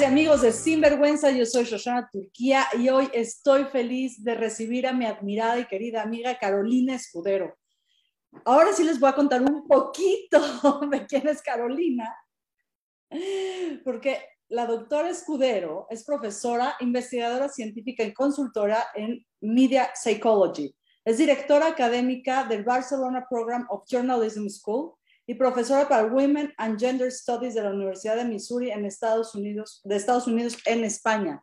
Y amigos de Sinvergüenza, yo soy Shoshana Turquía y hoy estoy feliz de recibir a mi admirada y querida amiga Carolina Escudero. Ahora sí les voy a contar un poquito de quién es Carolina, porque la doctora Escudero es profesora, investigadora científica y consultora en Media Psychology. Es directora académica del Barcelona Program of Journalism School y profesora para Women and Gender Studies de la Universidad de Missouri en Estados Unidos, de Estados Unidos en España.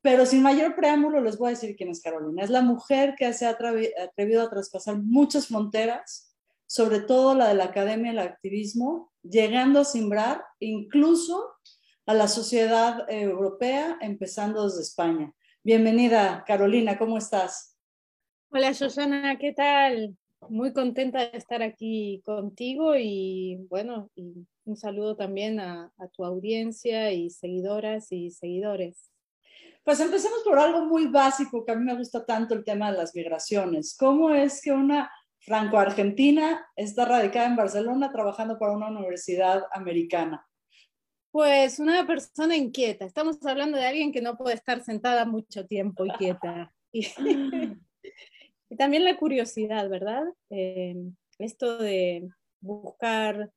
Pero sin mayor preámbulo les voy a decir quién es Carolina. Es la mujer que se ha atrevido a traspasar muchas fronteras, sobre todo la de la academia el activismo, llegando a simbrar incluso a la sociedad europea, empezando desde España. Bienvenida, Carolina, ¿cómo estás? Hola, Susana, ¿qué tal? Muy contenta de estar aquí contigo y bueno, y un saludo también a, a, tu audiencia y seguidoras y seguidores. Pues empecemos por algo muy básico que a mí me gusta tanto el tema de las migraciones. ¿Cómo es que una franco-argentina está radicada en Barcelona trabajando para una universidad americana? Pues una persona inquieta. Estamos hablando de alguien que no puede estar sentada mucho tiempo y quieta. Y, también la curiosidad, ¿verdad? Eh, esto de buscar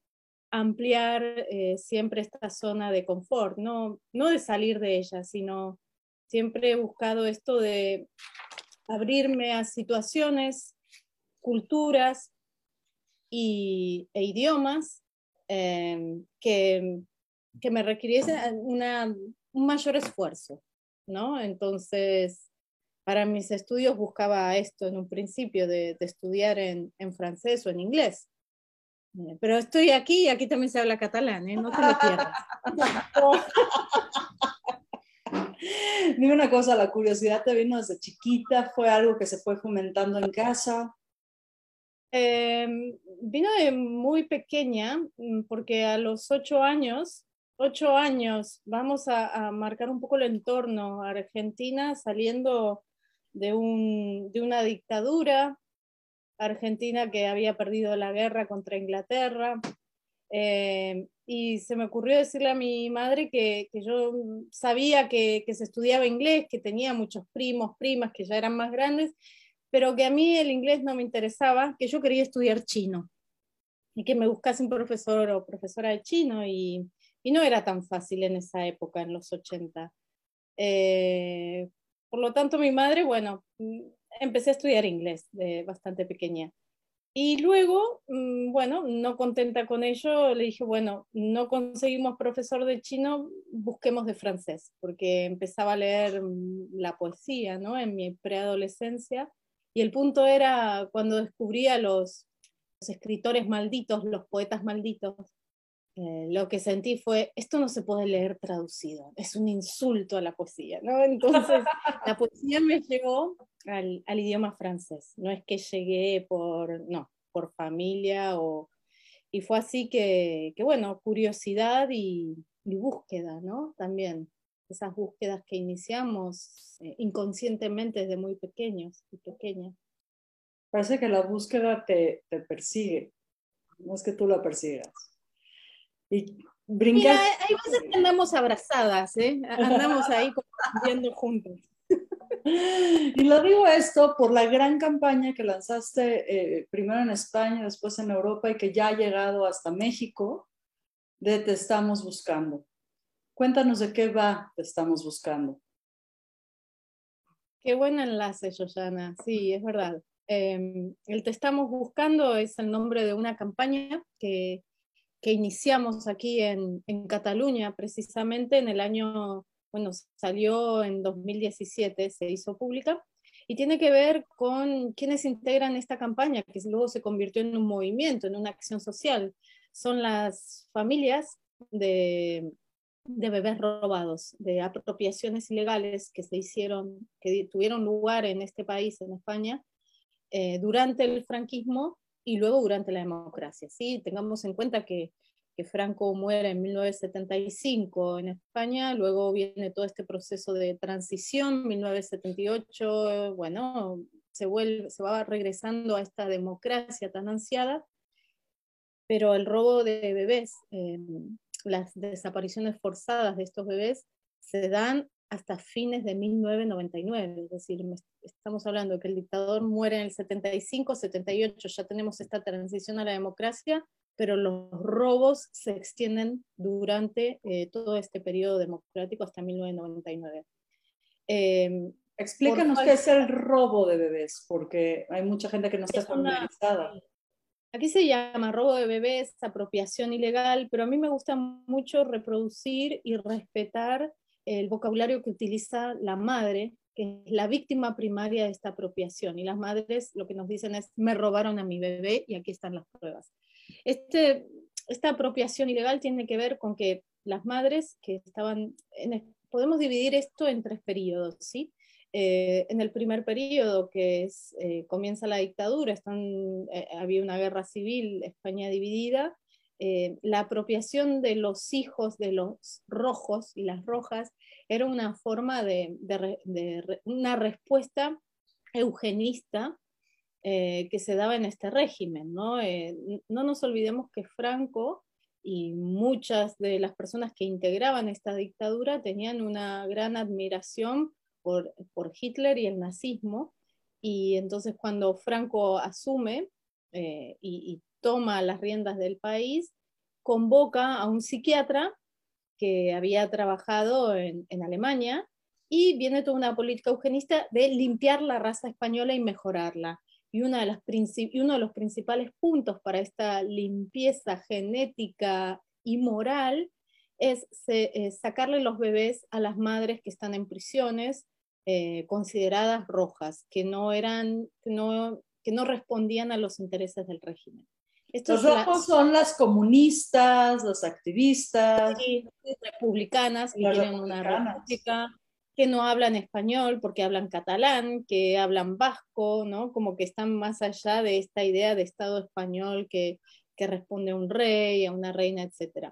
ampliar eh, siempre esta zona de confort, no, no de salir de ella, sino siempre he buscado esto de abrirme a situaciones, culturas y, e idiomas eh, que, que, me requiriesen un mayor esfuerzo, ¿no? Entonces, para mis estudios buscaba esto en un principio, de, de estudiar en, en, francés o en inglés. Eh, pero estoy aquí y aquí también se habla catalán, ¿eh? no te lo pierdas. Dime una cosa, la curiosidad te vino desde chiquita, fue algo que se fue fomentando en casa. Eh, vino de muy pequeña, mm, porque a los ocho años, ocho años, vamos a, a marcar un poco el entorno. Argentina saliendo de, un, de una dictadura, Argentina que había perdido la guerra contra Inglaterra. Eh, y se me ocurrió decirle a mi madre que, que yo sabía que, que, se estudiaba inglés, que tenía muchos primos, primas que ya eran más grandes, pero que a mí el inglés no me interesaba, que yo quería estudiar chino y que me buscase un profesor o profesora de chino y, y no era tan fácil en esa época, en los 80. Eh, por lo tanto, mi madre, bueno, mm, empecé a estudiar inglés bastante pequeña. Y luego, mm, bueno, no contenta con ello, le dije, bueno, no conseguimos profesor de chino, busquemos de francés, porque empezaba a leer mm, la poesía, ¿no? En mi preadolescencia. Y el punto era cuando descubría los escritores malditos, los poetas malditos, eh, lo que sentí fue, esto no se puede leer traducido, es un insulto a la poesía, ¿no? Entonces, la poesía me llevó al, al, idioma francés, no es que llegué por, no, por familia o... Y fue así que, que bueno, curiosidad y, búsqueda, ¿no? También, esas búsquedas que iniciamos eh, inconscientemente desde muy pequeños y pequeñas. Parece que la búsqueda te, te persigue, no es que tú la persigas. Y brincar. Mira, hay veces que andamos abrazadas, ¿eh? andamos ahí viendo juntos. Y lo digo esto por la gran campaña que lanzaste eh, primero en España, después en Europa y que ya ha llegado hasta México de Te estamos buscando. Cuéntanos de qué va Te estamos buscando. Qué buen enlace, Joshana. Sí, es verdad. Eh, el Te estamos buscando es el nombre de una campaña que que iniciamos aquí en, en, Cataluña, precisamente en el año, bueno, salió en 2017, se hizo pública, y tiene que ver con quienes integran esta campaña, que luego se convirtió en un movimiento, en una acción social. Son las familias de, de bebés robados, de apropiaciones ilegales que se hicieron, que tuvieron lugar en este país, en España, eh, durante el franquismo y luego durante la democracia. ¿sí? Tengamos en cuenta que, Franco muere en 1975 en España, luego viene todo este proceso de transición, 1978, bueno, se, vuelve, se va regresando a esta democracia tan ansiada, pero el robo de bebés eh, las desapariciones forzadas de estos bebés se dan hasta fines de 1999, es decir, estamos hablando que el dictador muere en el 75, 78, ya tenemos esta transición a la democracia, pero los robos se extienden durante eh, todo este periodo democrático hasta 1999. Em, Explícanos qué es el robo de bebés, porque hay mucha gente que no está familiarizada. Aquí se llama robo de bebés, apropiación ilegal, pero a mí me gusta mucho reproducir y respetar el vocabulario que utiliza la madre, que es la víctima primaria de esta apropiación. Y las madres lo que nos dicen es, me robaron a mi bebé y aquí están las pruebas. Este, esta apropiación ilegal tiene que ver con que las madres que estaban, podemos dividir esto en tres periodos, ¿sí? Eh, en el primer periodo, que es, eh, comienza la dictadura, están, eh, había una guerra civil, España dividida, la apropiación de los hijos de los rojos y las rojas era una forma de, una respuesta eugenista que se daba en este régimen. ¿no? no nos olvidemos que Franco y muchas de las personas que integraban esta dictadura tenían una gran admiración por, Hitler y el nazismo. Y entonces cuando Franco asume eh, y, toma las riendas del país, convoca a un psiquiatra que había trabajado en, Alemania y viene toda una política eugenista de limpiar la raza española y mejorarla. Y, uno de los principales puntos para esta limpieza genética y moral es sacarle los bebés a las madres que están en prisiones eh, consideradas rojas, que no, eran, que no respondían a los intereses del régimen. Los rojos son las comunistas, los activistas. republicanas que tienen una república, que no hablan español porque hablan catalán, que hablan vasco, ¿no? Como que están más allá de esta idea de Estado español que, que responde a un rey, a una reina, etc.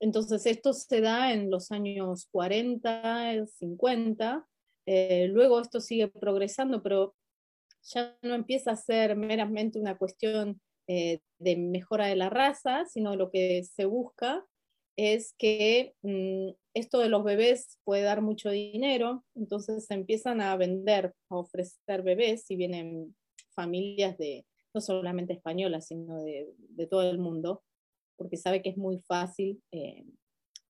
Entonces esto se da en los años 40, 50, eh, luego esto sigue progresando, pero ya no empieza a ser meramente una cuestión eh, de mejora de la raza, sino lo que se busca es que mm, esto de los bebés puede dar mucho dinero, entonces se empiezan a vender, a ofrecer bebés, si vienen familias de no solamente españolas, sino de, todo el mundo, porque sabe que es muy fácil eh,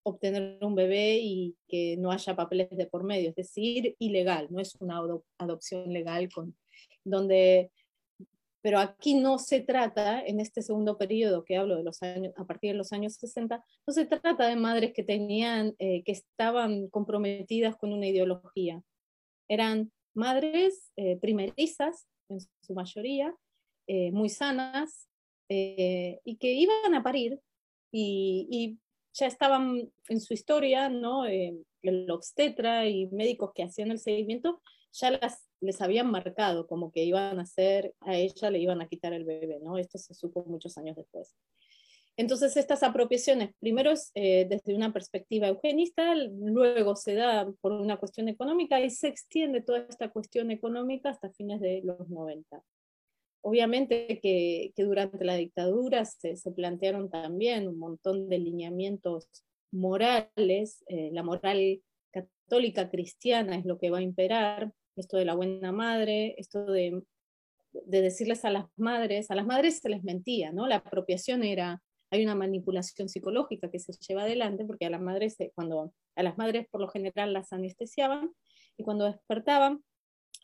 obtener un bebé y que no haya papeles de por medio, es decir, ilegal, no es una adopción legal con, donde, pero aquí no se trata, en este segundo periodo que hablo de los años, a partir de los años 60, no se trata de madres que tenían, eh, que estaban comprometidas con una ideología, eran madres eh, primerizas, en su mayoría, eh, muy sanas, y que iban a parir y, y, ya estaban en su historia, ¿no? Eh, el obstetra y médicos que hacían el seguimiento ya las, les habían marcado como que iban a hacer, a ella le iban a quitar el bebé, ¿no? Esto se supo muchos años después. Entonces, estas apropiaciones, primero es eh, desde una perspectiva eugenista, luego se da por una cuestión económica y se extiende toda esta cuestión económica hasta fines de los 90. Obviamente que, durante la dictadura se, plantearon también un montón de lineamientos morales, eh, la moral católica cristiana es lo que va a imperar, esto de la buena madre, esto de, decirles a las madres, a las madres se les mentía, ¿no? La apropiación era, hay una manipulación psicológica que se lleva adelante porque a las madres, cuando a las madres por lo general las anestesiaban y cuando despertaban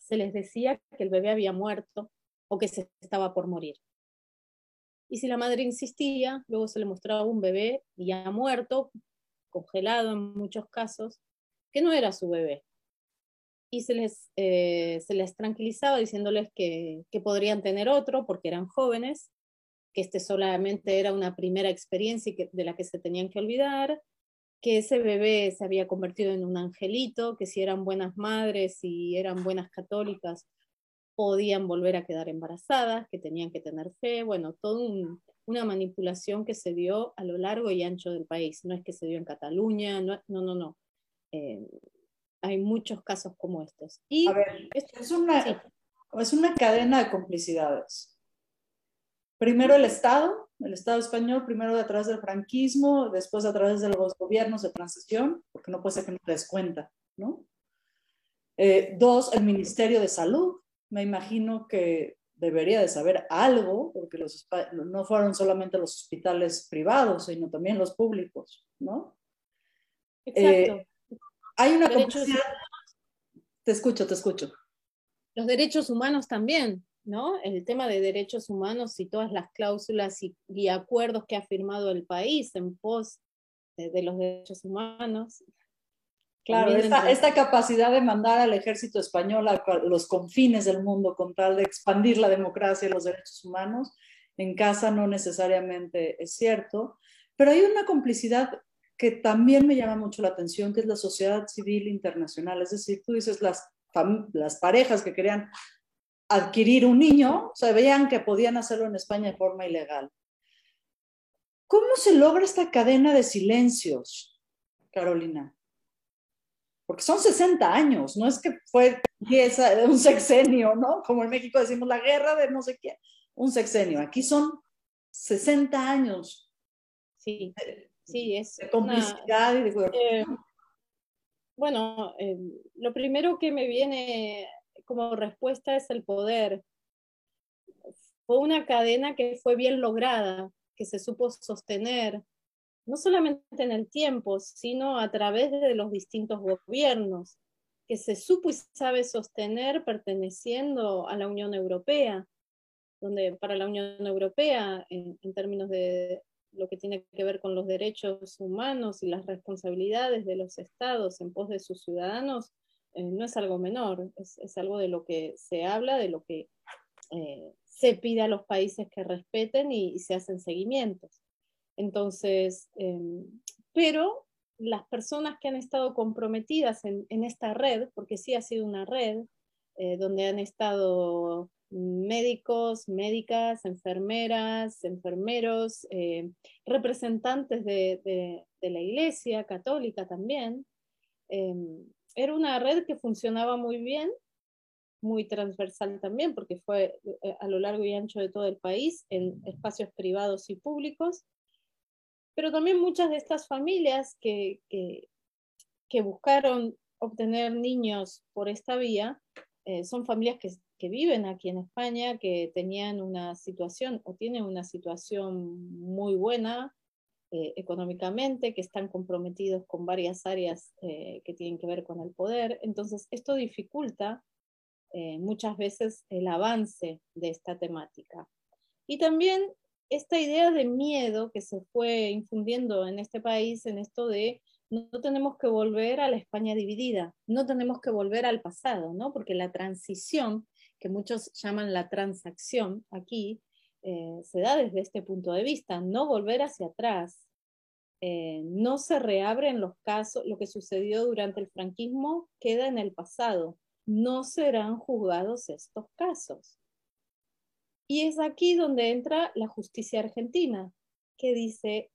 se les decía que el bebé había muerto o que se estaba por morir. Y si la madre insistía, luego se le mostraba un bebé ya muerto, congelado en muchos casos, que no era su bebé. Y se les, eh, se les tranquilizaba diciéndoles que, que podrían tener otro porque eran jóvenes, que este solamente era una primera experiencia y de la que se tenían que olvidar, que ese bebé se había convertido en un angelito, que si eran buenas madres y eran buenas católicas, podían volver a quedar embarazadas, que tenían que tener fe, bueno, toda una manipulación que se dio a lo largo y ancho del país. No es que se dio en Cataluña, no, no, no. Eh, hay muchos casos como estos. Y a ver, es, una, es una cadena de complicidades. Primero el Estado, el Estado español, primero a través del franquismo, después a través de los gobiernos de transición, porque no puede ser que no te des cuenta, ¿no? Eh, dos, el Ministerio de Salud. Me imagino que debería de saber algo, porque los, no fueron solamente los hospitales privados, sino también los públicos, ¿no? Exacto. Eh, hay una complicidad. Te escucho, te escucho. Los derechos humanos también, ¿no? El tema de derechos humanos y todas las cláusulas y, acuerdos que ha firmado el país en pos de los derechos humanos. Claro, esta, capacidad de mandar al ejército español a los confines del mundo con tal de expandir la democracia y los derechos humanos, en casa no necesariamente es cierto, pero hay una complicidad que también me llama mucho la atención, que es la sociedad civil internacional. Es decir, tú dices las, las parejas que querían adquirir un niño, o veían que podían hacerlo en España de forma ilegal. ¿Cómo se logra esta cadena de silencios, Carolina? porque son 60 años, no es que fue un sexenio, ¿no? Como en México decimos la guerra de no sé qué, un sexenio. Aquí son 60 años. Sí, sí, es. De complicidad y de. Eh, bueno, eh, lo primero que me viene como respuesta es el poder. Fue una cadena que fue bien lograda, que se supo sostener, no solamente en el tiempo, sino a través de los distintos gobiernos, que se supo y sabe sostener perteneciendo a la Unión Europea, donde para la Unión Europea, en, términos de lo que tiene que ver con los derechos humanos y las responsabilidades de los estados en pos de sus ciudadanos, eh, no es algo menor, es, algo de lo que se habla, de lo que eh, se pide a los países que respeten y se hacen seguimientos. Entonces, em, pero las personas que han estado comprometidas en, esta red, porque sí ha sido una red, eh, donde han estado médicos, médicas, enfermeras, enfermeros, eh, representantes de, la Iglesia católica también. Em, era una red que funcionaba muy bien, muy transversal también, porque fue eh, a lo largo y ancho de todo el país, en espacios privados y públicos, pero también muchas de estas familias que, que, buscaron obtener niños por esta vía eh, son familias que, que, viven aquí en España, que tenían una situación o tienen una situación muy buena eh, económicamente, que están comprometidos con varias áreas eh, que tienen que ver con el poder. Entonces, esto dificulta muchas veces el avance de esta temática. Y también esta idea de miedo que se fue infundiendo en este país, en esto de no tenemos que volver a la España dividida, no tenemos que volver al pasado, ¿no? Porque la transición, que muchos llaman la transacción aquí, eh, se da desde este punto de vista, no volver hacia atrás. Eh, no se reabren los casos, lo que sucedió durante el franquismo queda en el pasado, no serán juzgados estos casos. Y es aquí donde entra la justicia argentina, que dice,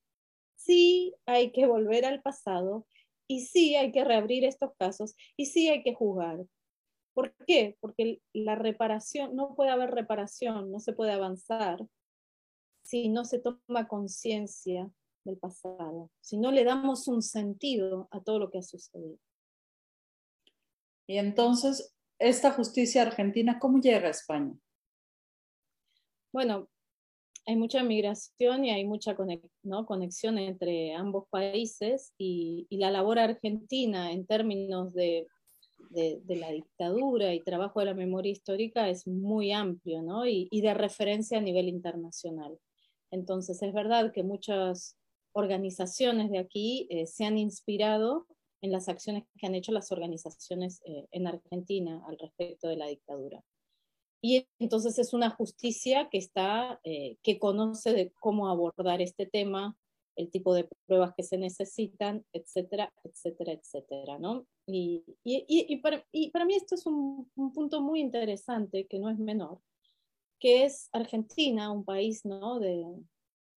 sí hay que volver al pasado y sí hay que reabrir estos casos y sí hay que juzgar. ¿Por qué? Porque la reparación, no puede haber reparación, no se puede avanzar si no se toma conciencia del pasado, si no le damos un sentido a todo lo que ha sucedido. Y entonces, esta justicia argentina, ¿cómo llega a España? bueno, hay mucha migración y hay mucha conexión entre ambos países y, la labor argentina en términos de, la dictadura y trabajo de la memoria histórica es muy amplio ¿no? y, de referencia a nivel internacional. Entonces es verdad que muchas organizaciones de aquí eh, se han inspirado en las acciones que han hecho las organizaciones eh, en Argentina al respecto de la dictadura. Y entonces es una justicia que está, eh, que conoce de cómo abordar este tema, el tipo de pruebas que se necesitan, etcétera, etcétera, etcétera, ¿no? Y, y, y, para, y para, mí esto es un, un, punto muy interesante, que no es menor, que es Argentina, un país, ¿no? De,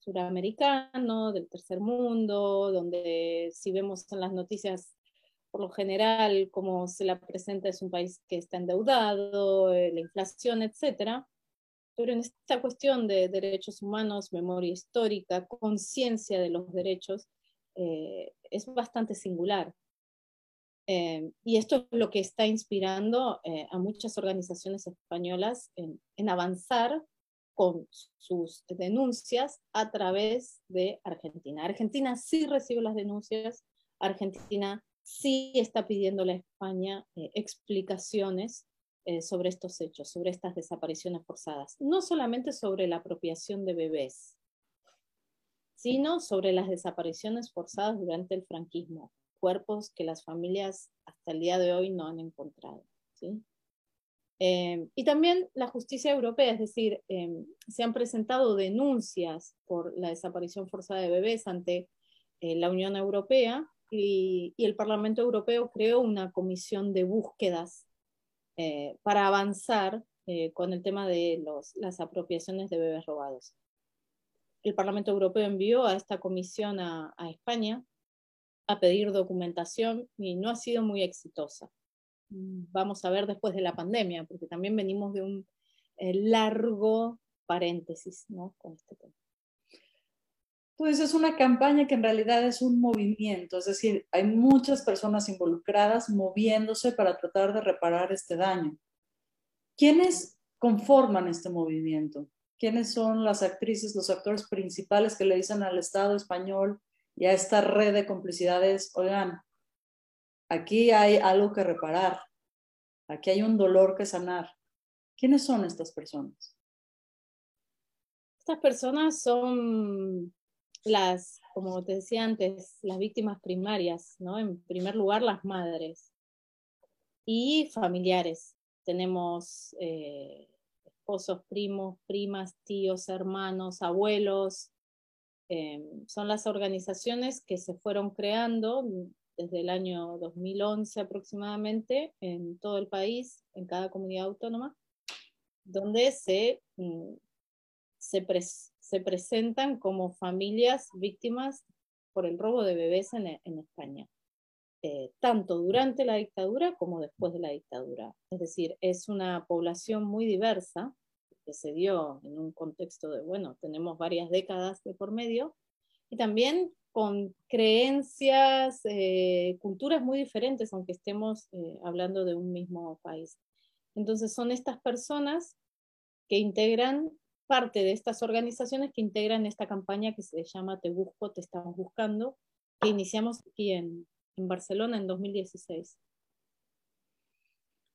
suramericano, del tercer mundo, donde si vemos en las noticias por lo general, como se la presenta, es un país que está endeudado, eh, la inflación, etc. pero en esta cuestión de derechos humanos, memoria histórica, conciencia de los derechos, eh, es bastante singular. Eh, y esto es lo que está inspirando eh, a muchas organizaciones españolas en, en, avanzar con sus denuncias a través de Argentina. Argentina sí recibe las denuncias, Argentina sí está pidiéndole a España explicaciones sobre estos hechos, sobre estas desapariciones forzadas, no solamente sobre la apropiación de bebés, sino sobre las desapariciones forzadas durante el franquismo, cuerpos que las familias hasta el día de hoy no han encontrado. Eh, y también la justicia europea, es decir, eh, se han presentado denuncias por la desaparición forzada de bebés ante eh, la Unión Europea y, el Parlamento Europeo creó una comisión de búsquedas para avanzar con el tema de los, las apropiaciones de bebés robados el Parlamento Europeo envió a esta comisión a, España a pedir documentación y no ha sido muy exitosa. Vamos a ver después de la pandemia, porque también venimos de un eh, largo paréntesis ¿no? con este tema. Pues es una campaña que en realidad es un movimiento, es decir, hay muchas personas involucradas moviéndose para tratar de reparar este daño. ¿Quiénes conforman este movimiento? quiénes son las actrices, los actores principales que le dicen al Estado español y a esta red de complicidades, oigan, aquí hay algo que reparar, aquí hay un dolor que sanar. ¿Quiénes son estas personas? Estas personas son las, como te decía antes, las víctimas primarias, ¿no? En primer lugar, las madres y familiares. Tenemos eh, esposos, primos, primas, tíos, hermanos, abuelos. Em, son las organizaciones que se fueron creando desde el año 2011 aproximadamente en todo el país, en cada comunidad autónoma, donde se, mm, se, presentan como familias víctimas por el robo de bebés en España. Eh, tanto durante la dictadura como después de la dictadura. Es decir, es una población muy diversa que se dio en un contexto de, bueno, tenemos varias décadas de por medio, y también con creencias, eh, culturas muy diferentes, aunque estemos eh, hablando de un mismo país. Entonces son estas personas que integran parte de estas organizaciones que integran esta campaña que se llama Te Busco, Te Estamos Buscando, que iniciamos aquí en, en Barcelona en 2016.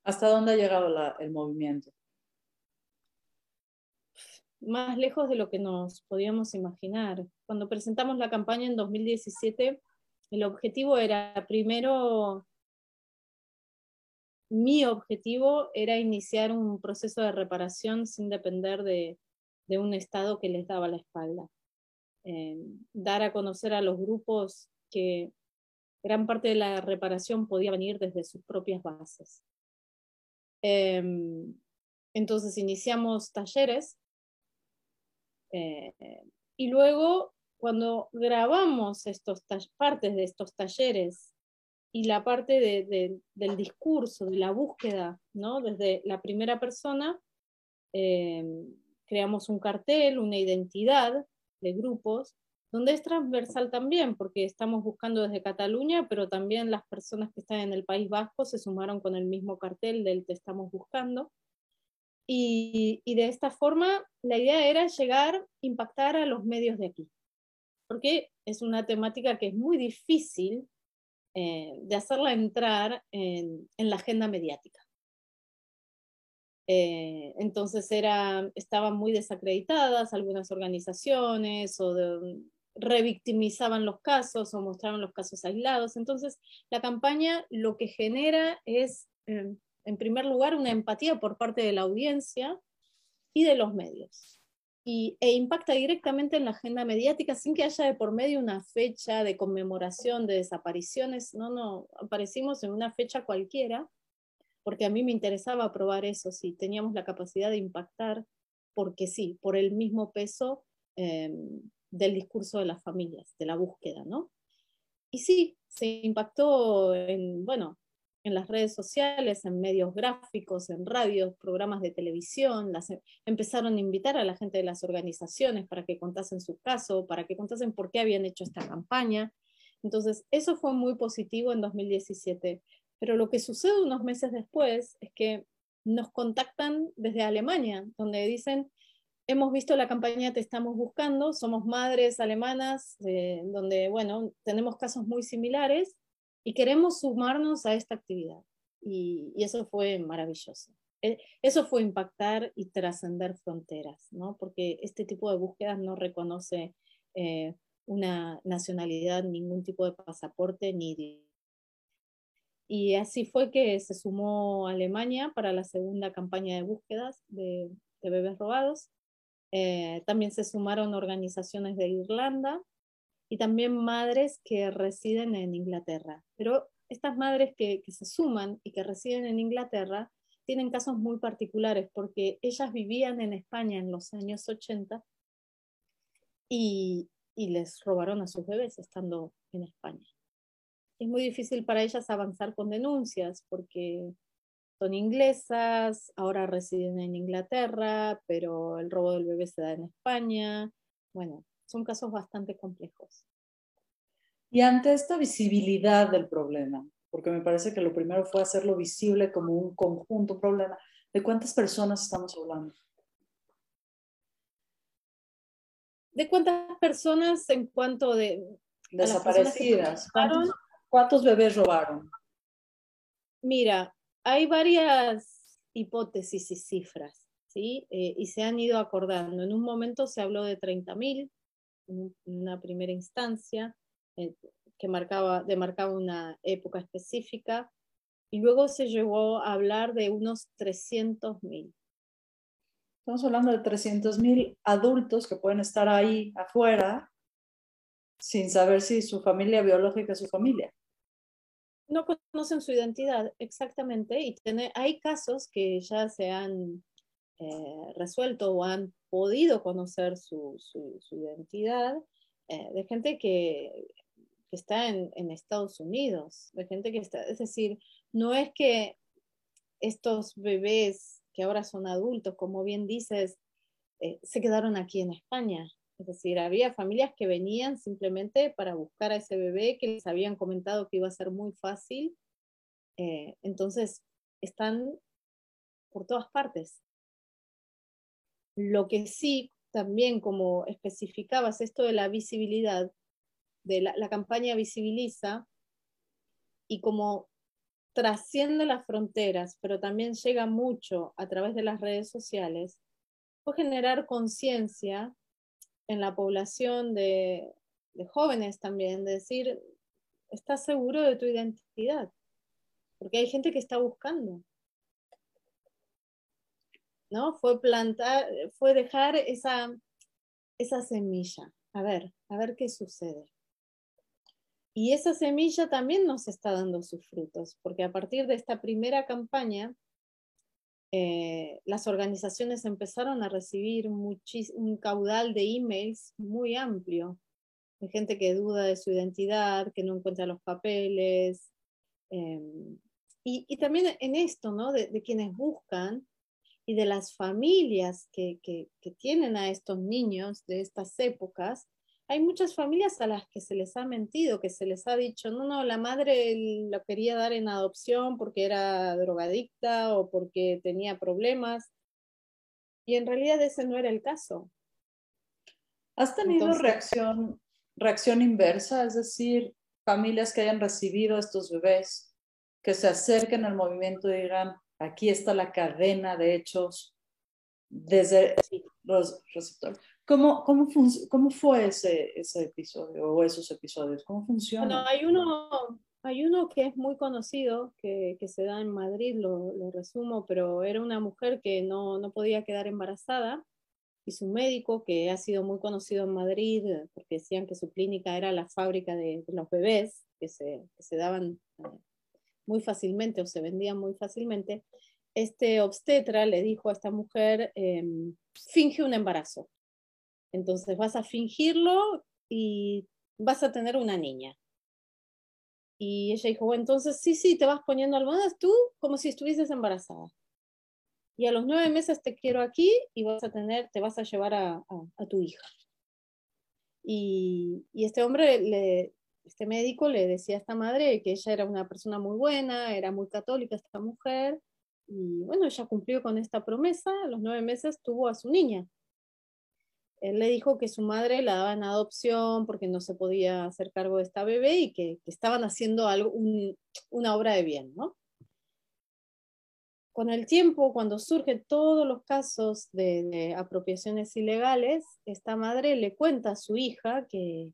¿Hasta dónde ha llegado el movimiento? Más lejos de lo que nos podíamos imaginar. Cuando presentamos la campaña en 2017, el objetivo era primero, mi objetivo era iniciar un proceso de reparación sin depender de, un Estado que les daba la espalda. Eh, dar a conocer a los grupos que gran parte de la reparación podía venir desde sus propias bases. Em, entonces iniciamos talleres eh, y luego cuando grabamos estos partes de estos talleres y la parte del discurso, de la búsqueda, ¿no? desde la primera persona, em, creamos un cartel, una identidad de grupos donde es transversal también, porque estamos buscando desde Cataluña, pero también las personas que están en el País Vasco se sumaron con el mismo cartel del que estamos buscando. Y, de esta forma, la idea era llegar, impactar a los medios de aquí, porque es una temática que es muy difícil eh, de hacerla entrar en, la agenda mediática. Eh, entonces era, estaban muy desacreditadas algunas organizaciones o de, revictimizaban los casos o mostraban los casos aislados. Entonces, la campaña lo que genera es, em, en primer lugar, una empatía por parte de la audiencia y de los medios. Y, e impacta directamente en la agenda mediática sin que haya de por medio una fecha de conmemoración de desapariciones. No, no, aparecimos en una fecha cualquiera, porque a mí me interesaba probar eso, si teníamos la capacidad de impactar, porque sí, por el mismo peso em, del discurso de las familias, de la búsqueda, ¿no? Y sí, se impactó en, bueno, en las redes sociales, en medios gráficos, en radios, programas de televisión, em, empezaron a invitar a la gente de las organizaciones para que contasen su caso, para que contasen por qué habían hecho esta campaña. Entonces, eso fue muy positivo en 2017. Pero lo que sucede unos meses después es que nos contactan desde Alemania, donde dicen, hemos visto la campaña Te estamos buscando, somos madres alemanas, eh, donde, bueno, tenemos casos muy similares y queremos sumarnos a esta actividad. Y, eso fue maravilloso. E, eso fue impactar y trascender fronteras, ¿no? Porque este tipo de búsquedas no reconoce eh, una nacionalidad, ningún tipo de pasaporte ni y así fue que se sumó Alemania para la segunda campaña de búsquedas de, bebés robados. Eh, también se sumaron organizaciones de Irlanda y también madres que residen en Inglaterra. Pero estas madres que, se suman y que residen en Inglaterra tienen casos muy particulares porque ellas vivían en España en los años 80 y, y les robaron a sus bebés estando en España. Es muy difícil para ellas avanzar con denuncias porque son inglesas, ahora residen en Inglaterra, pero el robo del bebé se da en España. Bueno, son casos bastante complejos. Y ante esta visibilidad del problema, porque me parece que lo primero fue hacerlo visible como un conjunto problema, ¿de cuántas personas estamos hablando? ¿De cuántas personas en cuanto de... Desaparecidas. ¿Cuántos, bebés robaron? Mira, hay varias hipótesis y cifras, ¿sí? Eh, y se han ido acordando. En un momento se habló de 30.000, en una primera instancia, eh, que marcaba, demarcaba una época específica, y luego se llegó a hablar de unos 300.000. Estamos hablando de 300.000 adultos que pueden estar ahí afuera sin saber si su familia biológica es su familia. No conocen su identidad, exactamente, y hay casos que ya se han eh, resuelto o han podido conocer su, su, identidad eh, de gente que, está en, en, Estados Unidos, de gente que está, es decir, no es que estos bebés que ahora son adultos, como bien dices, eh, se quedaron aquí en España. Es decir, había familias que venían simplemente para buscar a ese bebé que les habían comentado que iba a ser muy fácil. entonces, están por todas partes. Lo que sí, también como especificabas, esto de la visibilidad, de la, campaña visibiliza y como trasciende las fronteras, pero también llega mucho a través de las redes sociales, fue generar conciencia en la población de, jóvenes también, de decir, estás seguro de tu identidad, porque hay gente que está buscando. ¿no? Fue plantar, fue dejar esa, esa semilla, a ver, a ver qué sucede. Y esa semilla también nos está dando sus frutos, porque a partir de esta primera campaña, eh, las organizaciones empezaron a recibir un caudal de emails muy amplio, de gente que duda de su identidad, que no encuentra los papeles. Em, y, también en esto, ¿no? de, quienes buscan y de las familias que, tienen a estos niños de estas épocas, hay muchas familias a las que se les ha mentido, que se les ha dicho, no, no, la madre lo quería dar en adopción porque era drogadicta o porque tenía problemas. Y en realidad ese no era el caso. ¿Has tenido reacción, reacción inversa? Es decir, familias que hayan recibido estos bebés, que se acerquen al movimiento y digan, Aquí está la cadena de hechos desde los receptores. ¿Cómo, cómo, cómo fue ese, ese, episodio o esos episodios? ¿Cómo funciona? Bueno, hay uno, hay uno que es muy conocido, que, que se da en Madrid, lo, lo, resumo, pero era una mujer que no, no, podía quedar embarazada y su médico, que ha sido muy conocido en Madrid, porque decían que su clínica era la fábrica de, los bebés, que se, que se daban eh, muy fácilmente o se vendían muy fácilmente, este obstetra le dijo a esta mujer, em, finge un embarazo. Entonces vas a fingirlo y vas a tener una niña. Y ella dijo, bueno, entonces sí, sí, te vas poniendo almohadas tú como si estuvieses embarazada. Y a los nueve meses te quiero aquí y vas a tener, te vas a llevar a, tu hija. Y, este hombre, este médico le decía a esta madre que ella era una persona muy buena, era muy católica esta mujer, y bueno, ella cumplió con esta promesa, a los nueve meses tuvo a su niña. Él le dijo que su madre la daba en adopción porque no se podía hacer cargo de esta bebé y que, estaban haciendo algo, una obra de bien, ¿no? Con el tiempo, cuando surgen todos los casos de, apropiaciones ilegales, esta madre le cuenta a su hija que,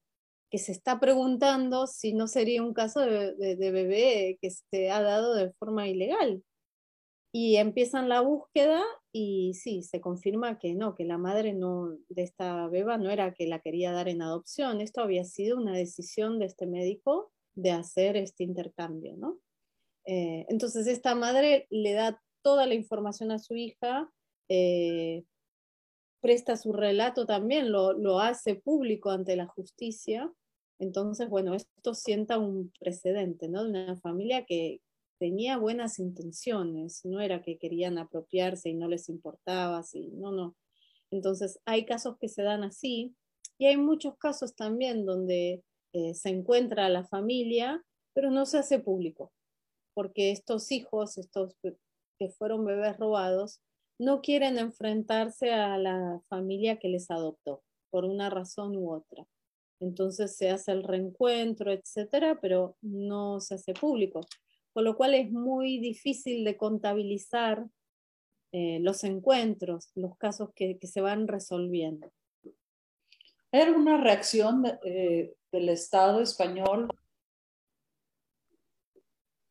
que se está preguntando si no sería un caso de, de, bebé que se ha dado de forma ilegal. Y empiezan la búsqueda y sí, se confirma que no, que la madre no, de esta beba no era que la quería dar en adopción, esto había sido una decisión de este médico de hacer este intercambio, ¿no? Eh, entonces esta madre le da toda la información a su hija, eh, presta su relato también, lo, lo, hace público ante la justicia. Entonces, bueno, esto sienta un precedente, ¿no? De una familia que tenía buenas intenciones, no era que querían apropiarse y no les importaba, sí, no, no. Entonces, hay casos que se dan así y hay muchos casos también donde eh, se encuentra la familia, pero no se hace público, porque estos hijos, estos que fueron bebés robados, no quieren enfrentarse a la familia que les adoptó, por una razón u otra. Entonces se hace el reencuentro, etcétera, pero no se hace público. Con lo cual es muy difícil de contabilizar eh, los encuentros, los casos que, se van resolviendo. ¿Hay alguna reacción eh, del Estado español?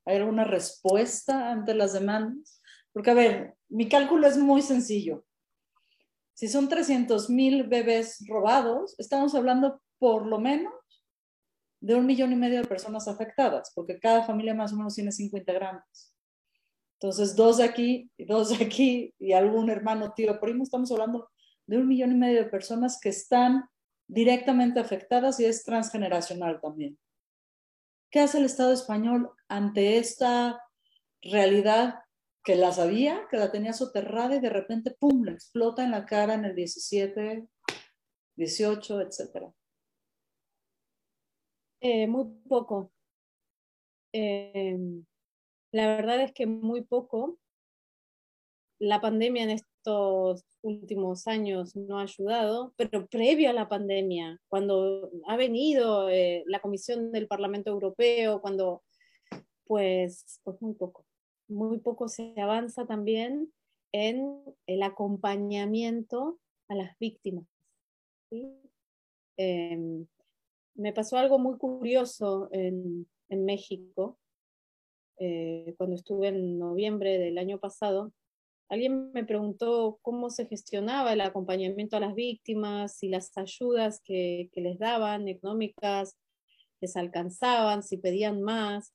¿Hay alguna respuesta ante las demandas? Porque, a ver, mi cálculo es muy sencillo. Si son 300 mil bebés robados, estamos hablando por lo menos de un millón y medio de personas afectadas, porque cada familia más o menos tiene cinco integrantes. Entonces, dos de aquí, dos de aquí y algún hermano, tío, primo, estamos hablando de un millón y medio de personas que están directamente afectadas y es transgeneracional también. ¿Qué hace el Estado español ante esta realidad que la sabía, que la tenía soterrada y de repente, ¡pum!, le explota en la cara en el 17, 18, etcétera? Eh, muy poco. Em, la verdad es que muy poco. La pandemia en estos últimos años no ha ayudado, pero previo a la pandemia, cuando ha venido eh, la Comisión del Parlamento Europeo, cuando, pues, pues muy poco muy poco se avanza también en el acompañamiento a las víctimas. Em, me pasó algo muy curioso en, México, eh, cuando estuve en noviembre del año pasado. Alguien me preguntó cómo se gestionaba el acompañamiento a las víctimas, si las ayudas que les daban económicas les alcanzaban, si pedían más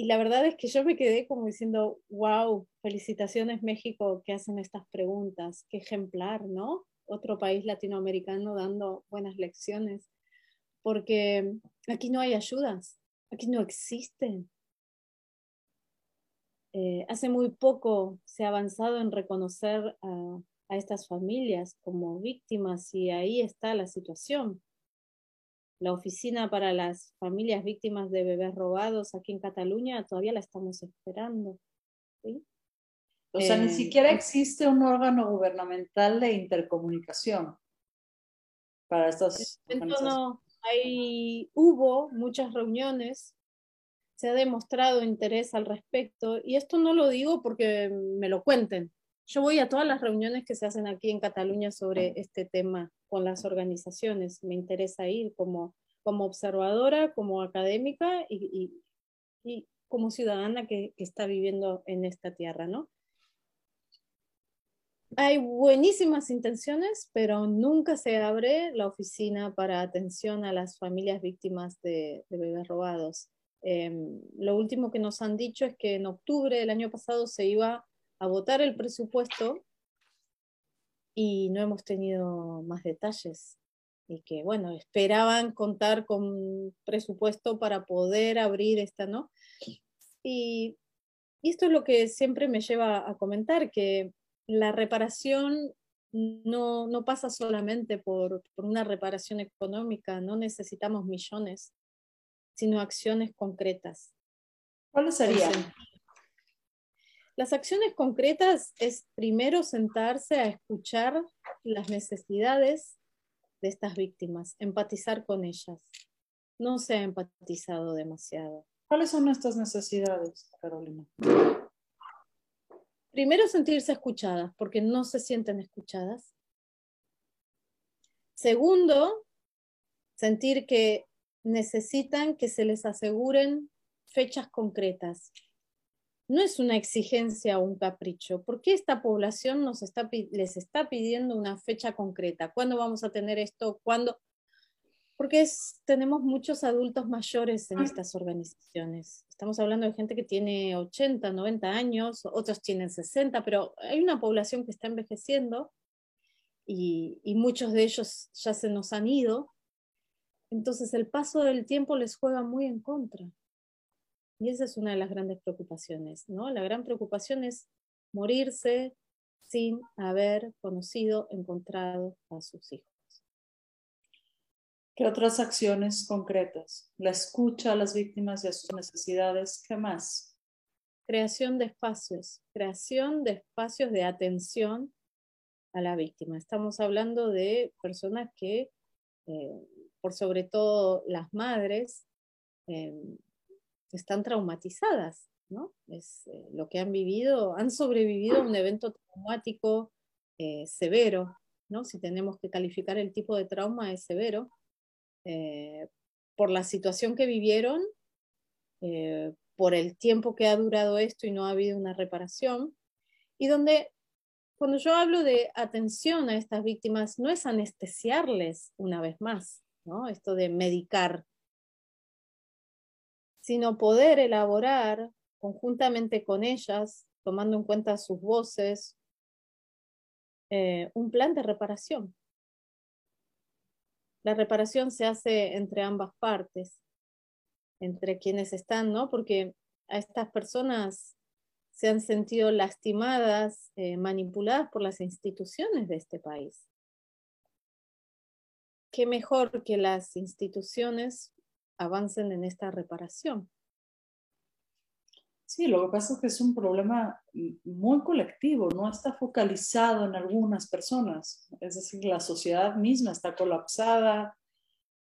y la verdad es que yo me quedé como diciendo, wow, felicitaciones México que hacen estas preguntas, qué ejemplar, ¿no? Otro país latinoamericano dando buenas lecciones, porque aquí no hay ayudas, aquí no existen. Eh, hace muy poco se ha avanzado en reconocer a, a estas familias como víctimas y ahí está la situación la oficina para las familias víctimas de bebés robados aquí en Cataluña todavía la estamos esperando. O sea, ni eh, siquiera existe un órgano gubernamental de intercomunicación para estas. No, hay, hubo muchas reuniones, se ha demostrado interés al respecto, y esto no lo digo porque me lo cuenten. Yo voy a todas las reuniones que se hacen aquí en Cataluña sobre este tema con las organizaciones. Me interesa ir como, como observadora, como académica y, y, como ciudadana que, que, está viviendo en esta tierra, ¿no? Hay buenísimas intenciones, pero nunca se abre la oficina para atención a las familias víctimas de, de bebés robados. Em, lo último que nos han dicho es que en octubre del año pasado se iba a votar el presupuesto y no hemos tenido más detalles. y que, bueno, esperaban contar con presupuesto para poder abrir esta, ¿no? Y, esto es lo que siempre me lleva a comentar, que la reparación no, no pasa solamente por, por, una reparación económica, no necesitamos millones, sino acciones concretas. ¿Cuáles serían? Las acciones concretas es primero sentarse a escuchar las necesidades de estas víctimas, empatizar con ellas. No se ha empatizado demasiado. ¿Cuáles son nuestras necesidades, Carolina? Primero, sentirse escuchadas, porque no se sienten escuchadas. Segundo, sentir que necesitan que se les aseguren fechas concretas. No es una exigencia o un capricho. ¿Por qué esta población nos está, les está pidiendo una fecha concreta? ¿Cuándo vamos a tener esto? ¿Cuándo? Porque tenemos muchos adultos mayores en estas organizaciones. Estamos hablando de gente que tiene 80, 90 años, otros tienen 60, pero hay una población que está envejeciendo y, muchos de ellos ya se nos han ido. Entonces el paso del tiempo les juega muy en contra. Y esa es una de las grandes preocupaciones, ¿no? La gran preocupación es morirse sin haber conocido, encontrado a sus hijos. ¿Qué otras acciones concretas? La escucha a las víctimas y a sus necesidades. ¿Qué más? Creación de espacios, creación de espacios de atención a la víctima. Estamos hablando de personas que, eh, por sobre todo las madres, eh, están traumatizadas, ¿no? Es eh, lo que han vivido, han sobrevivido a un evento traumático severo, ¿no? Si tenemos que calificar el tipo de trauma es severo, eh, por la situación que vivieron, eh, por el tiempo que ha durado esto y no ha habido una reparación, y donde cuando yo hablo de atención a estas víctimas, no es anestesiarles una vez más, ¿no? esto de medicar, sino poder elaborar conjuntamente con ellas, tomando en cuenta sus voces, eh, un plan de reparación. La reparación se hace entre ambas partes, entre quienes están, ¿no? Porque a estas personas se han sentido lastimadas, eh, manipuladas por las instituciones de este país. ¿Qué mejor que las instituciones avancen en esta reparación? Sí, lo que pasa es que es un problema muy colectivo, no está focalizado en algunas personas. Es decir, la sociedad misma está colapsada,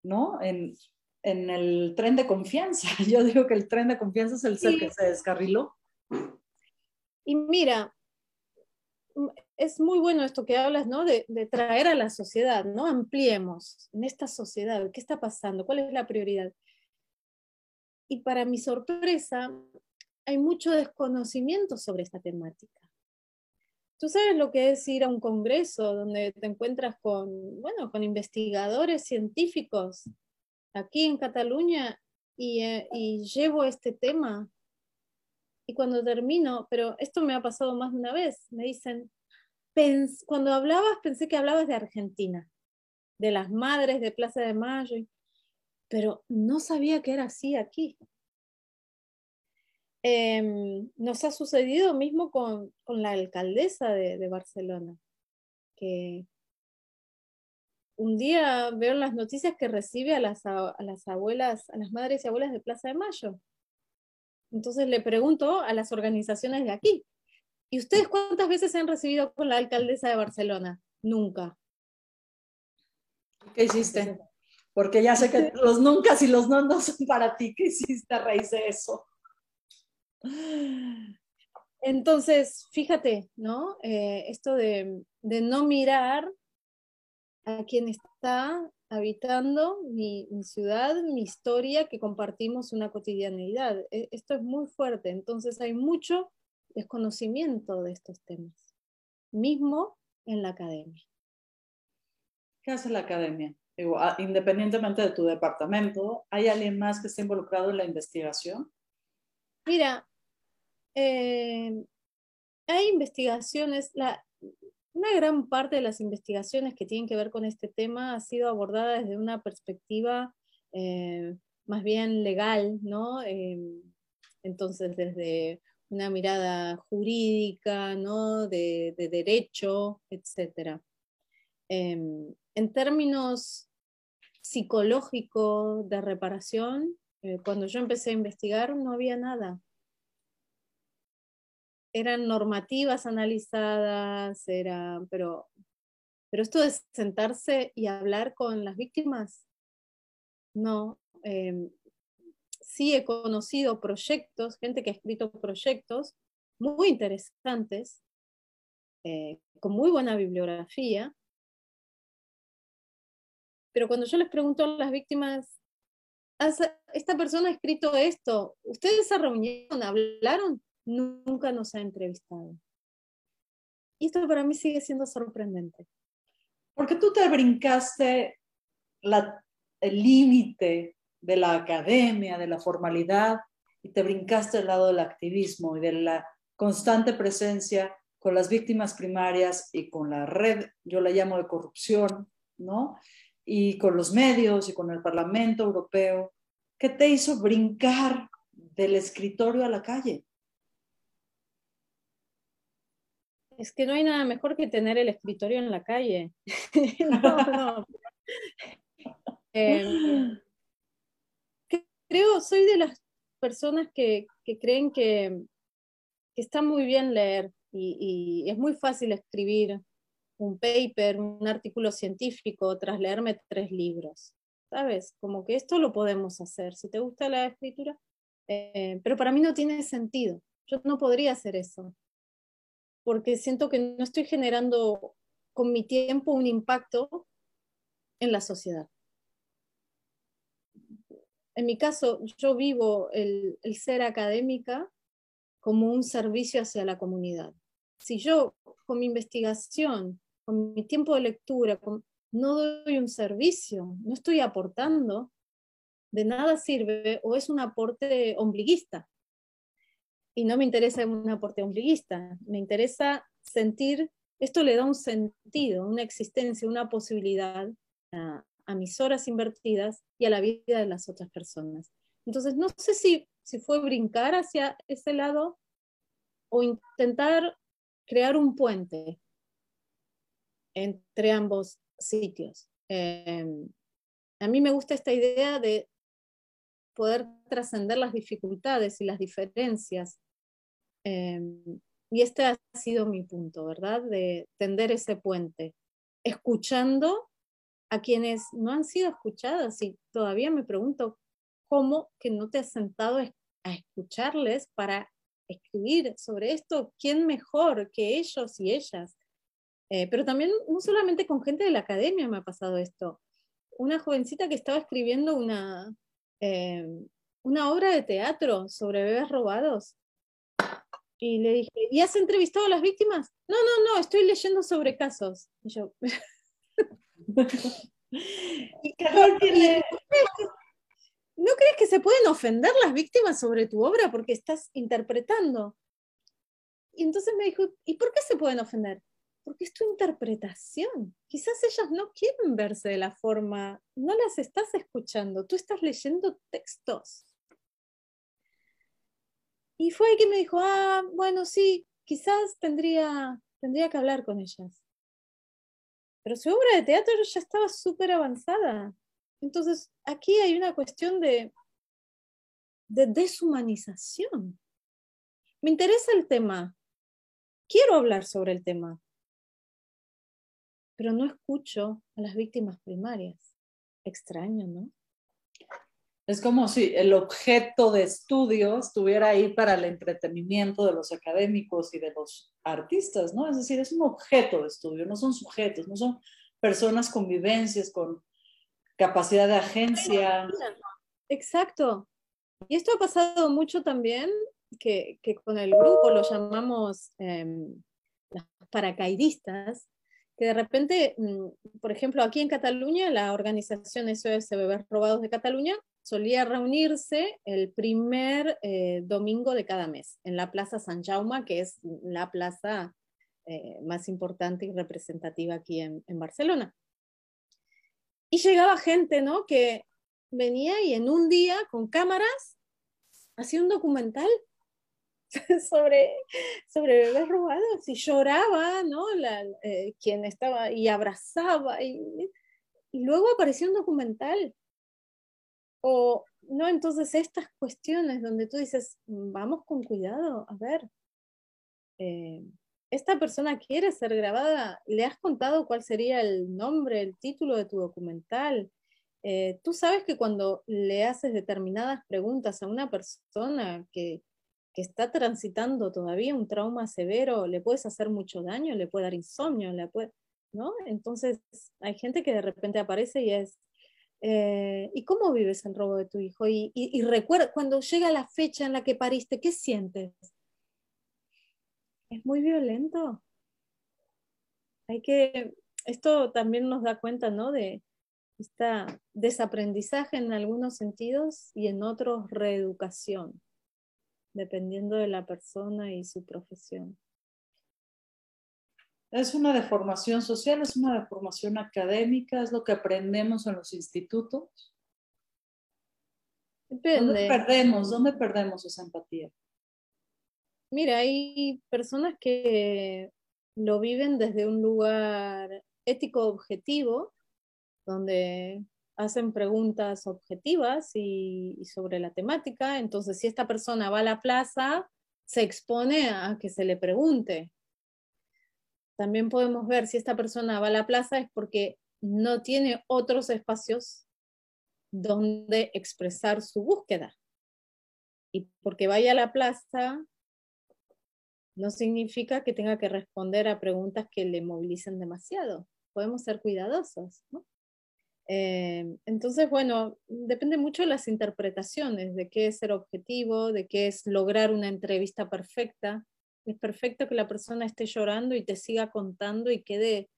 ¿no? En, el tren de confianza. Yo digo que el tren de confianza es el ser que se descarriló. Y mira, es muy bueno esto que hablas, ¿no? De, de, traer a la sociedad, ¿no? Ampliemos en esta sociedad, ¿qué está pasando? ¿Cuál es la prioridad? Y para mi sorpresa, hay mucho desconocimiento sobre esta temática. Tú sabes lo que es ir a un congreso donde te encuentras con, bueno, con investigadores científicos aquí en Cataluña y, eh, y llevo este tema. Y cuando termino, pero esto me ha pasado más de una vez, me dicen, cuando hablabas pensé que hablabas de Argentina, de las madres de Plaza de Mayo, pero no sabía que era así aquí. Em, nos ha sucedido mismo con, la alcaldesa de, Barcelona, que un día veo las noticias que recibe a las, a las abuelas, a las madres y abuelas de Plaza de Mayo. Entonces le pregunto a las organizaciones de aquí, ¿y ustedes cuántas veces se han recibido con la alcaldesa de Barcelona? Nunca. ¿Qué hiciste? Porque ya sé que los nunca y los no no son para ti. ¿Qué hiciste a raíz de eso? Entonces, fíjate, ¿no? Eh, esto de, no mirar a quien está habitando mi, ciudad, mi historia, que compartimos una cotidianidad. E, esto es muy fuerte, entonces hay mucho desconocimiento de estos temas, mismo en la academia. ¿Qué hace la academia? Ah, independientemente de tu departamento, ¿hay alguien más que esté involucrado en la investigación? Mira, eh, hay investigaciones, una gran parte de las investigaciones que tienen que ver con este tema ha sido abordada desde una perspectiva eh, más bien legal, ¿no? Em, entonces, desde una mirada jurídica, ¿no? De, derecho, etc. En términos psicológicos de reparación, eh, cuando yo empecé a investigar no había nada eran normativas analizadas, era, pero, pero esto de sentarse y hablar con las víctimas, no. Em, sí he conocido proyectos, gente que ha escrito proyectos muy interesantes, eh, con muy buena bibliografía, pero cuando yo les pregunto a las víctimas, esta persona ha escrito esto, ¿ustedes se reunieron, hablaron? nunca nos ha entrevistado. Y esto para mí sigue siendo sorprendente. Porque tú te brincaste el límite de la academia, de la formalidad, y te brincaste al lado del activismo y de la constante presencia con las víctimas primarias y con la red, yo la llamo de corrupción, ¿no? Y con los medios y con el Parlamento Europeo. ¿Qué te hizo brincar del escritorio a la calle? Es que no hay nada mejor que tener el escritorio en la calle. no, no. Em, creo, soy de las personas que, creen que, está muy bien leer y, es muy fácil escribir un paper, un artículo científico, tras leerme tres libros. ¿Sabes? Como que esto lo podemos hacer. Si te gusta la escritura, eh, pero para mí no tiene sentido. Yo no podría hacer eso porque siento que no estoy generando con mi tiempo un impacto en la sociedad. En mi caso, yo vivo el, ser académica como un servicio hacia la comunidad. Si yo con mi investigación, con mi tiempo de lectura, no doy un servicio, no estoy aportando, de nada sirve o es un aporte ombliguista y no me interesa un aporte ombliguista, me interesa sentir, esto le da un sentido, una existencia, una posibilidad a, mis horas invertidas y a la vida de las otras personas. Entonces, no sé si, si fue brincar hacia ese lado o intentar crear un puente entre ambos sitios. Em, a mí me gusta esta idea de poder trascender las dificultades y las diferencias Em, y este ha sido mi punto, ¿verdad? De tender ese puente, escuchando a quienes no han sido escuchadas y todavía me pregunto cómo que no te has sentado a escucharles para escribir sobre esto, ¿quién mejor que ellos y ellas? Eh, pero también no solamente con gente de la academia me ha pasado esto. Una jovencita que estaba escribiendo una, em, una obra de teatro sobre bebés robados y le dije, ¿y has entrevistado a las víctimas? No, no, no, estoy leyendo sobre casos. Y yo, y ¿no crees que se pueden ofender las víctimas sobre tu obra porque estás interpretando? Y entonces me dijo, ¿y por qué se pueden ofender? Porque es tu interpretación. Quizás ellas no quieren verse de la forma, no las estás escuchando, tú estás leyendo textos. Y fue ahí que me dijo, ah, bueno, sí, quizás tendría, tendría que hablar con ellas. Pero su obra de teatro ya estaba súper avanzada. Entonces, aquí hay una cuestión de, de deshumanización. Me interesa el tema. Quiero hablar sobre el tema. Pero no escucho a las víctimas primarias. Extraño, ¿no? Es como si el objeto de estudio estuviera ahí para el entretenimiento de los académicos y de los artistas, ¿no? Es decir, es un objeto de estudio, no son sujetos, no son personas con vivencias, con capacidad de agencia. Exacto. Y esto ha pasado mucho también, que, con el grupo lo llamamos eh, las paracaidistas, que de repente, mm, por ejemplo, aquí en Cataluña, la organización SOS Bebés Robados de Cataluña solía reunirse el primer eh, domingo de cada mes en la Plaza San Jaume, que es la plaza eh, más importante y representativa aquí en, en, Barcelona. Y llegaba gente, ¿no? Que venía y en un día con cámaras hacía un documental sobre, sobre bebés robados y lloraba, ¿no? La, eh, quien estaba y abrazaba y, y luego apareció un documental. O, no, entonces estas cuestiones donde tú dices, vamos con cuidado, a ver, eh, esta persona quiere ser grabada, le has contado cuál sería el nombre, el título de tu documental. Eh, tú sabes que cuando le haces determinadas preguntas a una persona que, que está transitando todavía un trauma severo, le puedes hacer mucho daño, le puede dar insomnio, le puede, ¿no? Entonces hay gente que de repente aparece y es, eh, ¿y cómo vives el robo de tu hijo? Y, y, recuerda, cuando llega la fecha en la que pariste, ¿qué sientes? Es muy violento. Hay que, esto también nos da cuenta, ¿no? De este desaprendizaje en algunos sentidos y en otros reeducación, dependiendo de la persona y su profesión. Es una deformación social, es una deformación académica, es lo que aprendemos en los institutos. ¿Dónde perdemos? ¿Dónde perdemos esa empatía? Mira, hay personas que lo viven desde un lugar ético objetivo, donde hacen preguntas objetivas y, sobre la temática. Entonces, si esta persona va a la plaza, se expone a que se le pregunte también podemos ver si esta persona va a la plaza es porque no tiene otros espacios donde expresar su búsqueda. Y porque vaya a la plaza no significa que tenga que responder a preguntas que le movilicen demasiado. Podemos ser cuidadosos. Eh, entonces, bueno, depende mucho de las interpretaciones, de qué es ser objetivo, de qué es lograr una entrevista perfecta es perfecto que la persona esté llorando y te siga contando y quede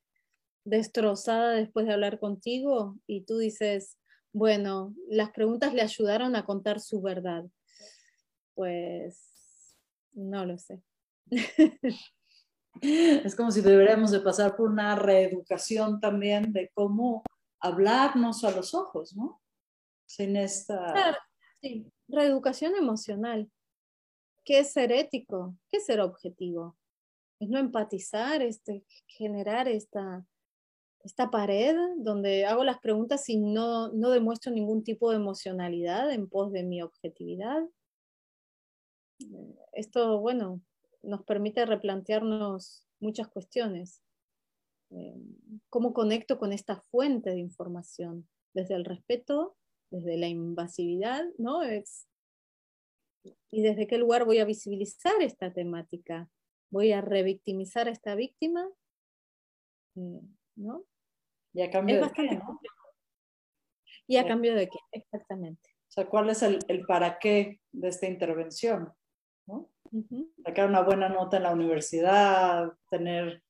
destrozada después de hablar contigo y tú dices, bueno, las preguntas le ayudaron a contar su verdad. Pues no lo sé. Es como si deberíamos de pasar por una reeducación también de cómo hablarnos a los ojos, ¿no? Sin esta... sí, reeducación emocional. ¿Qué es ser ético? ¿Qué es ser objetivo? Es no empatizar, este, generar esta, esta pared donde hago las preguntas y no, no demuestro ningún tipo de emocionalidad en pos de mi objetividad. Esto, bueno, nos permite replantearnos muchas cuestiones. Eh, ¿Cómo conecto con esta fuente de información? Desde el respeto, desde la invasividad, ¿no? Es y desde qué lugar voy a visibilizar esta temática. Voy a revictimizar a esta víctima, eh, ¿no? Y a cambio de qué, Y a cambio de qué, exactamente. O sea, ¿cuál es el, para qué de esta intervención? ¿no? Sacar una buena nota en la universidad, tener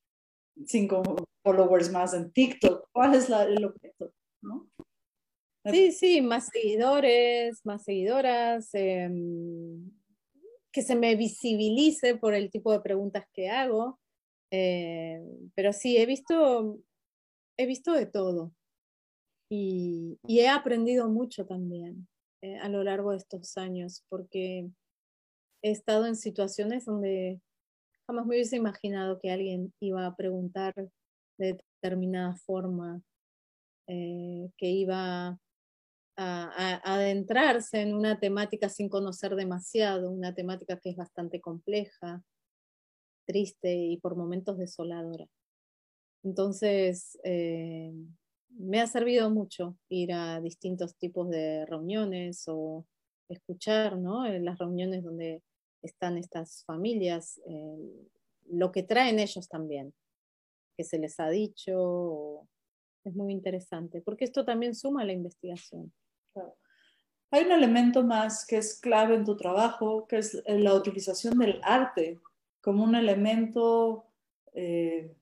cinco followers más en TikTok. ¿Cuál es el objeto? ¿no? Sí, sí, más seguidores, más seguidoras, em, que se me visibilice por el tipo de preguntas que hago. Eh, pero sí, he visto, he visto de todo y, he aprendido mucho también eh, a lo largo de estos años, porque he estado en situaciones donde jamás me hubiese imaginado que alguien iba a preguntar de determinada forma, eh, que iba a, adentrarse en una temática sin conocer demasiado, una temática que es bastante compleja, triste y por momentos desoladora. Entonces, eh, me ha servido mucho ir a distintos tipos de reuniones o escuchar ¿no? en las reuniones donde están estas familias, eh, lo que traen ellos también, que se les ha dicho, es muy interesante, porque esto también suma a la investigación. Hay un elemento más que es clave en tu trabajo, que es la utilización del arte como un elemento, eh,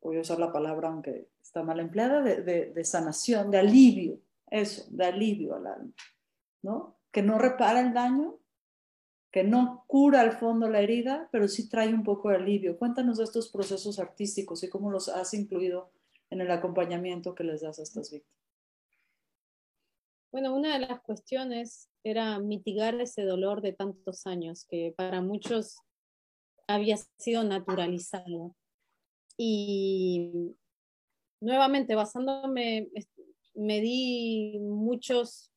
voy a usar la palabra aunque está mal empleada, de, sanación, de alivio, eso, de alivio al alma, ¿no? Que no repara el daño, que no cura al fondo la herida, pero sí trae un poco de alivio. Cuéntanos de estos procesos artísticos y cómo los has incluido en el acompañamiento que les das a estas víctimas. Bueno, una de las cuestiones era mitigar ese dolor de tantos años que para muchos había sido naturalizado. Y nuevamente, basándome, me di muchos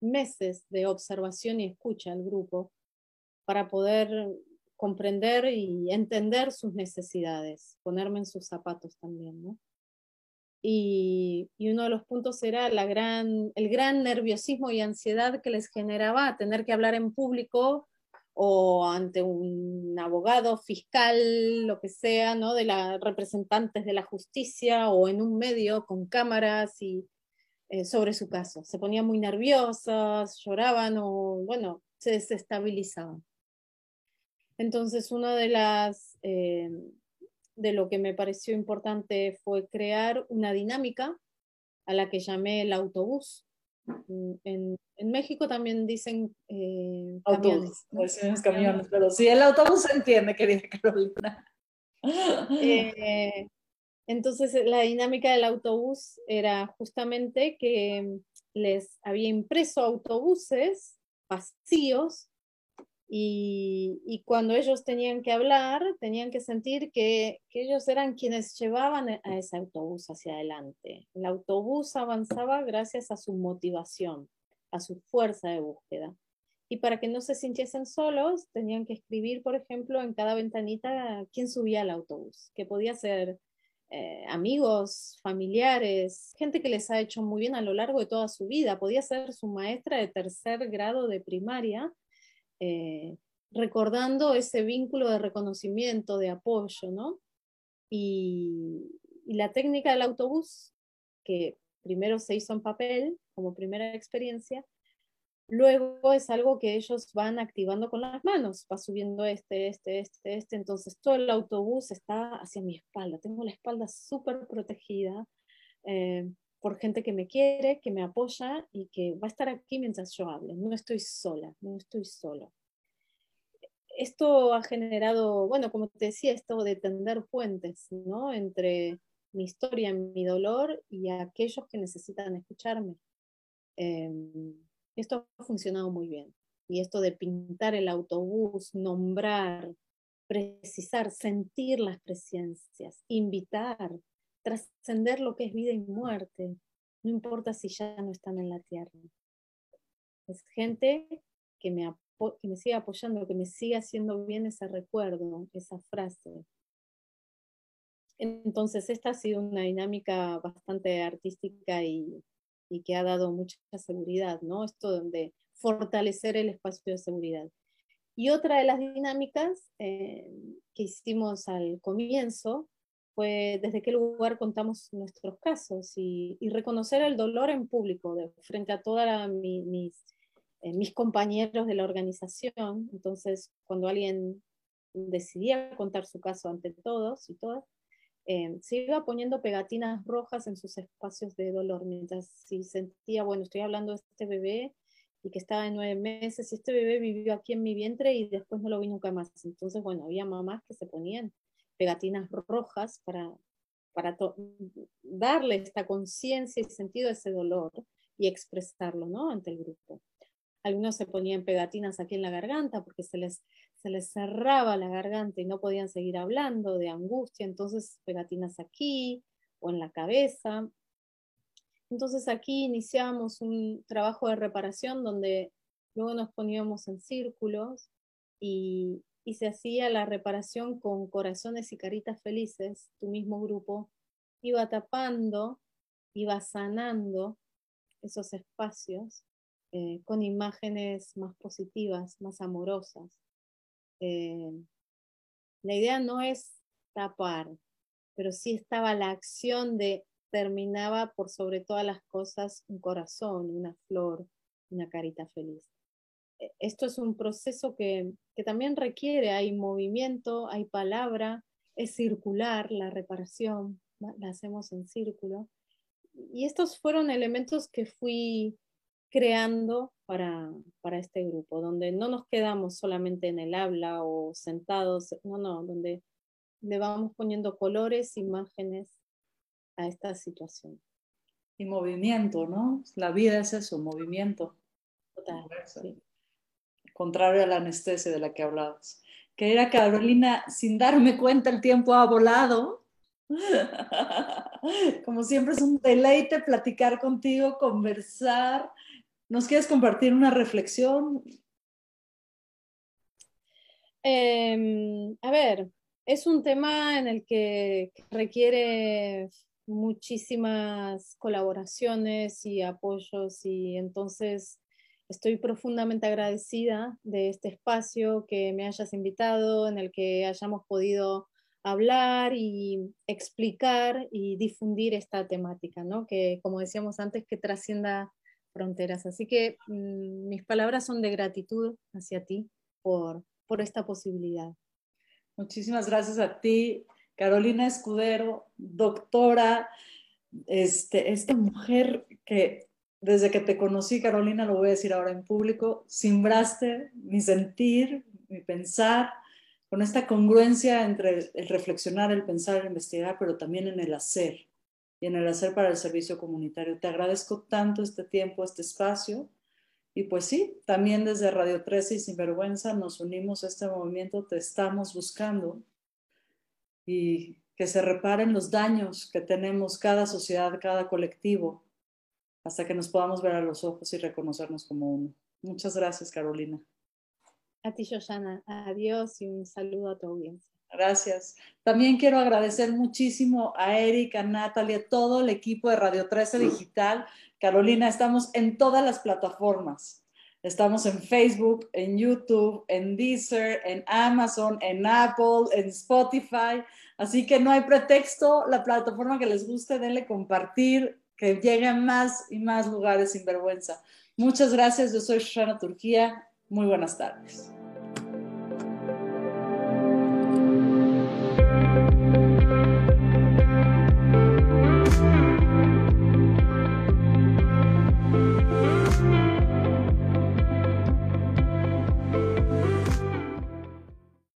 meses de observación y escucha al grupo para poder comprender y entender sus necesidades, ponerme en sus zapatos también, ¿no? Y, uno de los puntos era la gran, el gran nerviosismo y ansiedad que les generaba tener que hablar en público o ante un abogado, fiscal, lo que sea, ¿no? de los representantes de la justicia o en un medio con cámaras y eh, sobre su caso. Se ponían muy nerviosas, lloraban o, bueno, se desestabilizaban. Entonces, una de las eh, de lo que me pareció importante fue crear una dinámica a la que llamé el autobús. Mm, en, México también dicen eh, camiones. camiones, pero sí, el autobús se entiende, querida Carolina. Eh, entonces, la dinámica del autobús era justamente que les había impreso autobuses vacíos y, cuando ellos tenían que hablar, tenían que sentir que, ellos eran quienes llevaban a ese autobús hacia adelante. El autobús avanzaba gracias a su motivación, a su fuerza de búsqueda. Y para que no se sintiesen solos, tenían que escribir, por ejemplo, en cada ventanita quién subía al autobús, que podía ser eh, amigos, familiares, gente que les ha hecho muy bien a lo largo de toda su vida. Podía ser su maestra de tercer grado de primaria eh, recordando ese vínculo de reconocimiento, de apoyo, ¿no? Y, la técnica del autobús, que primero se hizo en papel como primera experiencia, luego es algo que ellos van activando con las manos, va subiendo este, este, este, este, entonces todo el autobús está hacia mi espalda, tengo la espalda súper protegida eh, por gente que me quiere, que me apoya y que va a estar aquí mientras yo hable, no estoy sola, no estoy solo esto ha generado, bueno, como te decía, esto de tender puentes, ¿no? Entre mi historia, mi dolor y aquellos que necesitan escucharme. Em, esto ha funcionado muy bien. Y esto de pintar el autobús, nombrar, precisar, sentir las presencias, invitar, trascender lo que es vida y muerte, no importa si ya no están en la tierra. Es gente que me que me siga apoyando, que me siga haciendo bien ese recuerdo, esa frase. Entonces, esta ha sido una dinámica bastante artística y, y que ha dado mucha seguridad, ¿no? Esto de fortalecer el espacio de seguridad. Y otra de las dinámicas eh, que hicimos al comienzo fue desde qué lugar contamos nuestros casos y, reconocer el dolor en público frente a todas mis eh, mis compañeros de la organización. Entonces, cuando alguien decidía contar su caso ante todos y todas, eh, se iba poniendo pegatinas rojas en sus espacios de dolor, mientras si sentía, bueno, estoy hablando de este bebé y que estaba de nueve meses, y este bebé vivió aquí en mi vientre y después no lo vi nunca más. Entonces, bueno, había mamás que se ponían pegatinas rojas para, para darle esta conciencia y sentido a ese dolor y expresarlo, ¿no? Ante el grupo. Algunos se ponían pegatinas aquí en la garganta porque se les, se les cerraba la garganta y no podían seguir hablando de angustia, entonces pegatinas aquí o en la cabeza. Entonces aquí iniciamos un trabajo de reparación donde luego nos poníamos en círculos y, se hacía la reparación con corazones y caritas felices. Tu mismo grupo iba tapando, iba sanando esos espacios eh, con imágenes más positivas, más amorosas. Eh, la idea no es tapar, pero sí estaba la acción de terminaba por sobre todas las cosas un corazón, una flor, una carita feliz. E, esto es un proceso que, que también requiere, hay movimiento, hay palabra, es circular la reparación, la hacemos en círculo. Y estos fueron elementos que fui creando para, este grupo, donde no nos quedamos solamente en el habla o sentados, no, no, donde le vamos poniendo colores, imágenes a esta situación. Y movimiento, ¿no? La vida es eso, movimiento. Total, sí. Contrario a la anestesia de la que hablabas. Querida Carolina, sin darme cuenta el tiempo ha volado. Como siempre es un deleite platicar contigo, conversar. ¿Nos quieres compartir una reflexión? Em, a ver, es un tema en el que requiere muchísimas colaboraciones y apoyos y entonces estoy profundamente agradecida de este espacio que me hayas invitado, en el que hayamos podido hablar y explicar y difundir esta temática, ¿no? Que como decíamos antes, que trascienda Así que mm, mis palabras son de gratitud hacia ti por, por esta posibilidad. Muchísimas gracias a ti, Carolina Escudero, doctora, este, esta mujer que desde que te conocí, Carolina, lo voy a decir ahora en público, simbraste mi sentir, mi pensar, con esta congruencia entre el reflexionar, el pensar, el investigar, pero también en el hacer y en el hacer para el servicio comunitario. Te agradezco tanto este tiempo, este espacio. Y pues sí, también desde Radio 13 y Sinvergüenza nos unimos a este movimiento, te estamos buscando y que se reparen los daños que tenemos cada sociedad, cada colectivo, hasta que nos podamos ver a los ojos y reconocernos como uno. Muchas gracias, Carolina. A ti, Shoshana. Adiós y un saludo a tu audiencia. Gracias. También quiero agradecer muchísimo a Erika, a Natalia, a todo el equipo de Radio 13 Digital. Carolina, estamos en todas las plataformas. Estamos en Facebook, en YouTube, en Deezer, en Amazon, en Apple, en Spotify. Así que no hay pretexto. La plataforma que les guste, denle compartir, que llegue a más y más lugares sin vergüenza. Muchas gracias. Yo soy Shoshana Turquía. Muy buenas tardes.